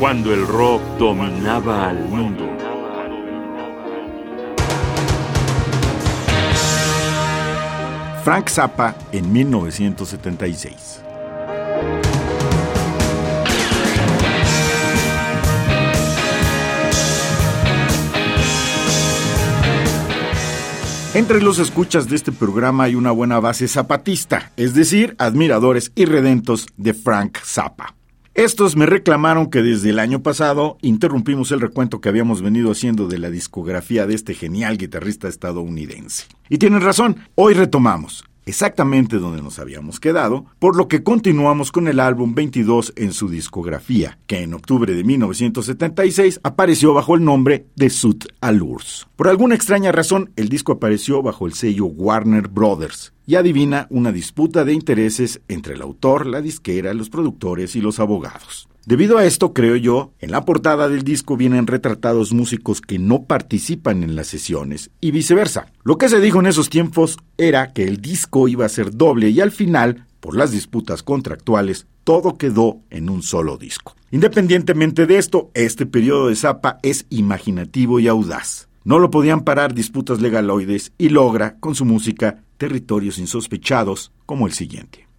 cuando el rock dominaba al mundo. Frank Zappa en 1976. Entre los escuchas de este programa hay una buena base zapatista, es decir, admiradores irredentos de Frank Zappa. Estos me reclamaron que desde el año pasado interrumpimos el recuento que habíamos venido haciendo de la discografía de este genial guitarrista estadounidense. Y tienen razón, hoy retomamos exactamente donde nos habíamos quedado, por lo que continuamos con el álbum 22 en su discografía, que en octubre de 1976 apareció bajo el nombre de Sud Allures. Por alguna extraña razón, el disco apareció bajo el sello Warner Brothers, y adivina una disputa de intereses entre el autor, la disquera, los productores y los abogados. Debido a esto, creo yo, en la portada del disco vienen retratados músicos que no participan en las sesiones y viceversa. Lo que se dijo en esos tiempos era que el disco iba a ser doble y al final, por las disputas contractuales, todo quedó en un solo disco. Independientemente de esto, este periodo de Zappa es imaginativo y audaz. No lo podían parar disputas legaloides y logra, con su música, territorios insospechados como el siguiente.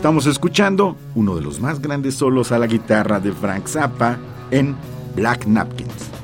Estamos escuchando uno de los más grandes solos a la guitarra de Frank Zappa en Black Napkins.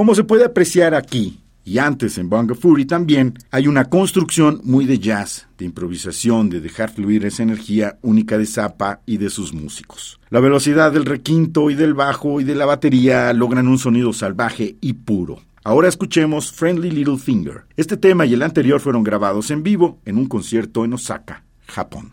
Como se puede apreciar aquí, y antes en Bunga Fury también, hay una construcción muy de jazz, de improvisación, de dejar fluir esa energía única de Zappa y de sus músicos. La velocidad del requinto y del bajo y de la batería logran un sonido salvaje y puro. Ahora escuchemos Friendly Little Finger. Este tema y el anterior fueron grabados en vivo en un concierto en Osaka, Japón.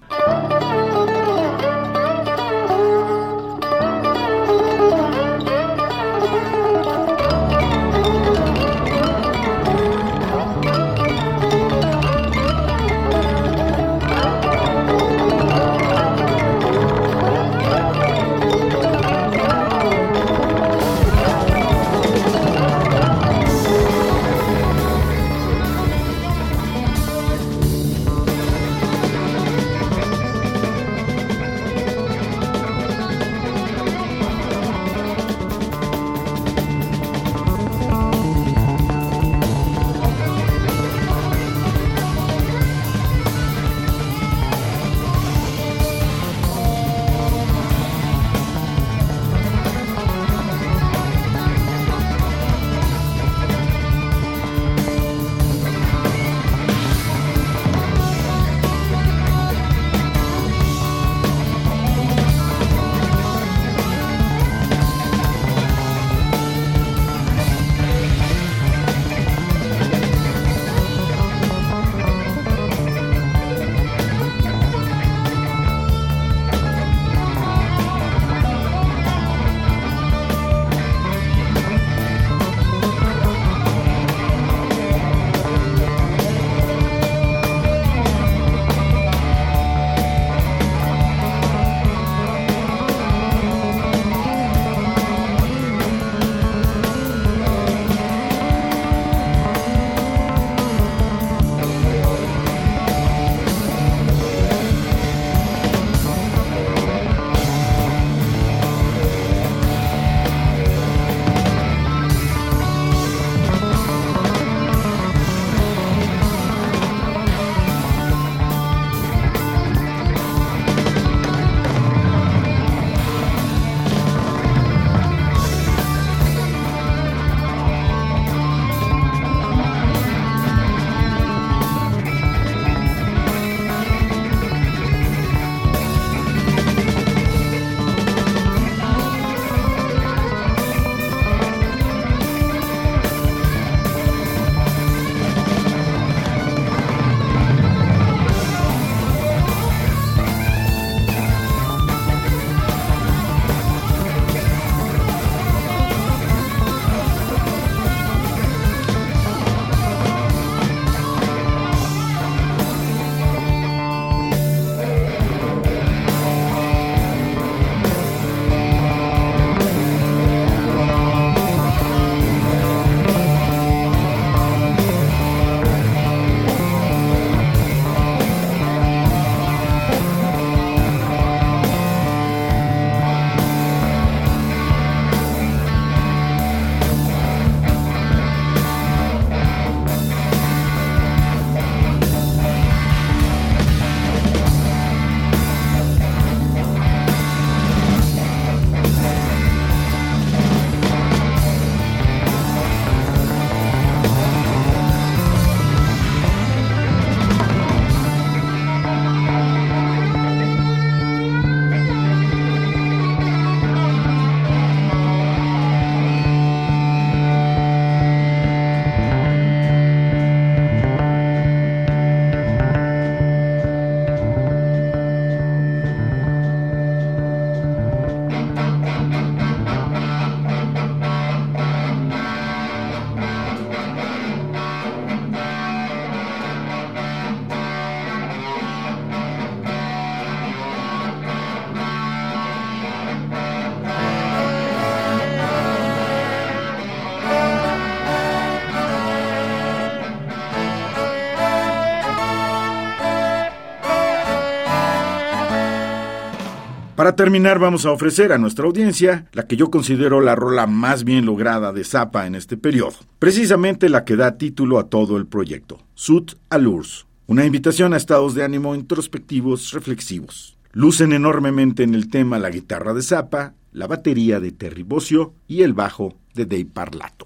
Para terminar, vamos a ofrecer a nuestra audiencia la que yo considero la rola más bien lograda de Zappa en este periodo, precisamente la que da título a todo el proyecto, Sud Allures, una invitación a estados de ánimo introspectivos reflexivos. Lucen enormemente en el tema la guitarra de Zappa, la batería de Terry Bossio y el bajo de Dave Parlato.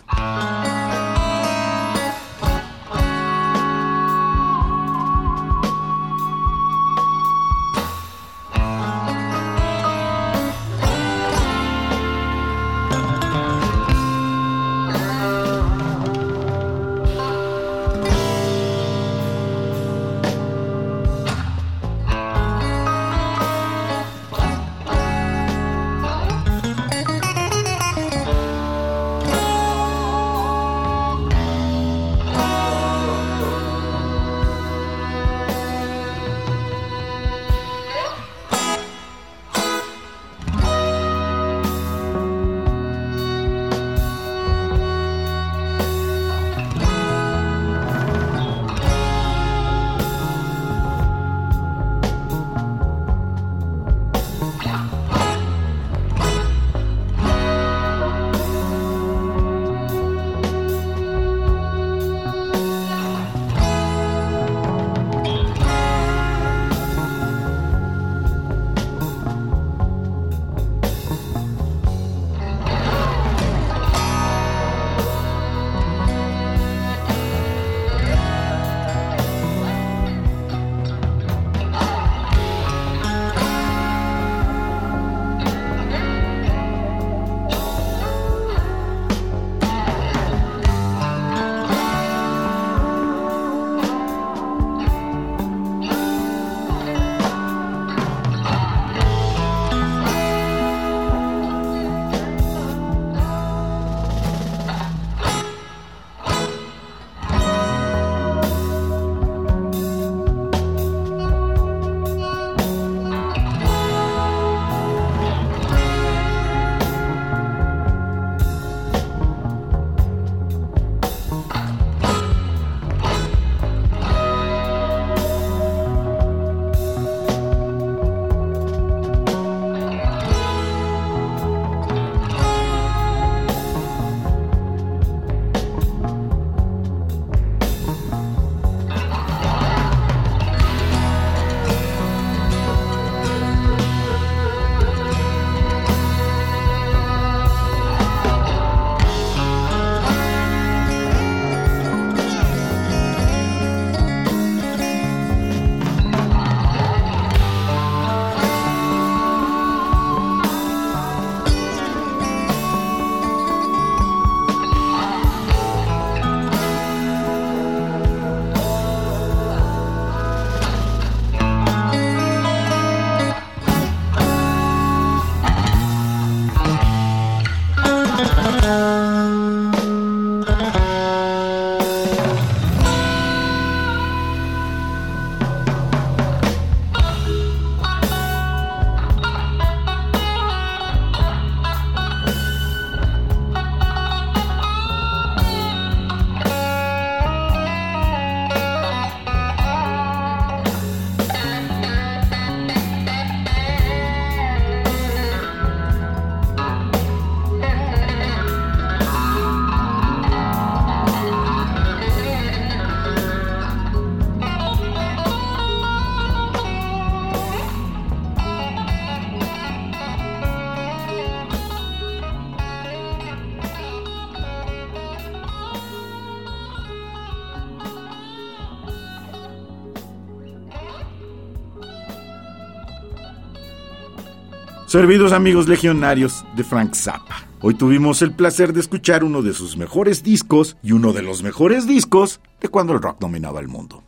Servidos amigos legionarios de Frank Zappa. Hoy tuvimos el placer de escuchar uno de sus mejores discos y uno de los mejores discos de cuando el rock dominaba el mundo.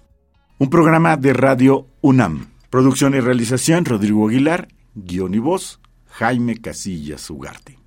Un programa de radio UNAM. Producción y realización Rodrigo Aguilar. Guión y voz Jaime Casillas Ugarte.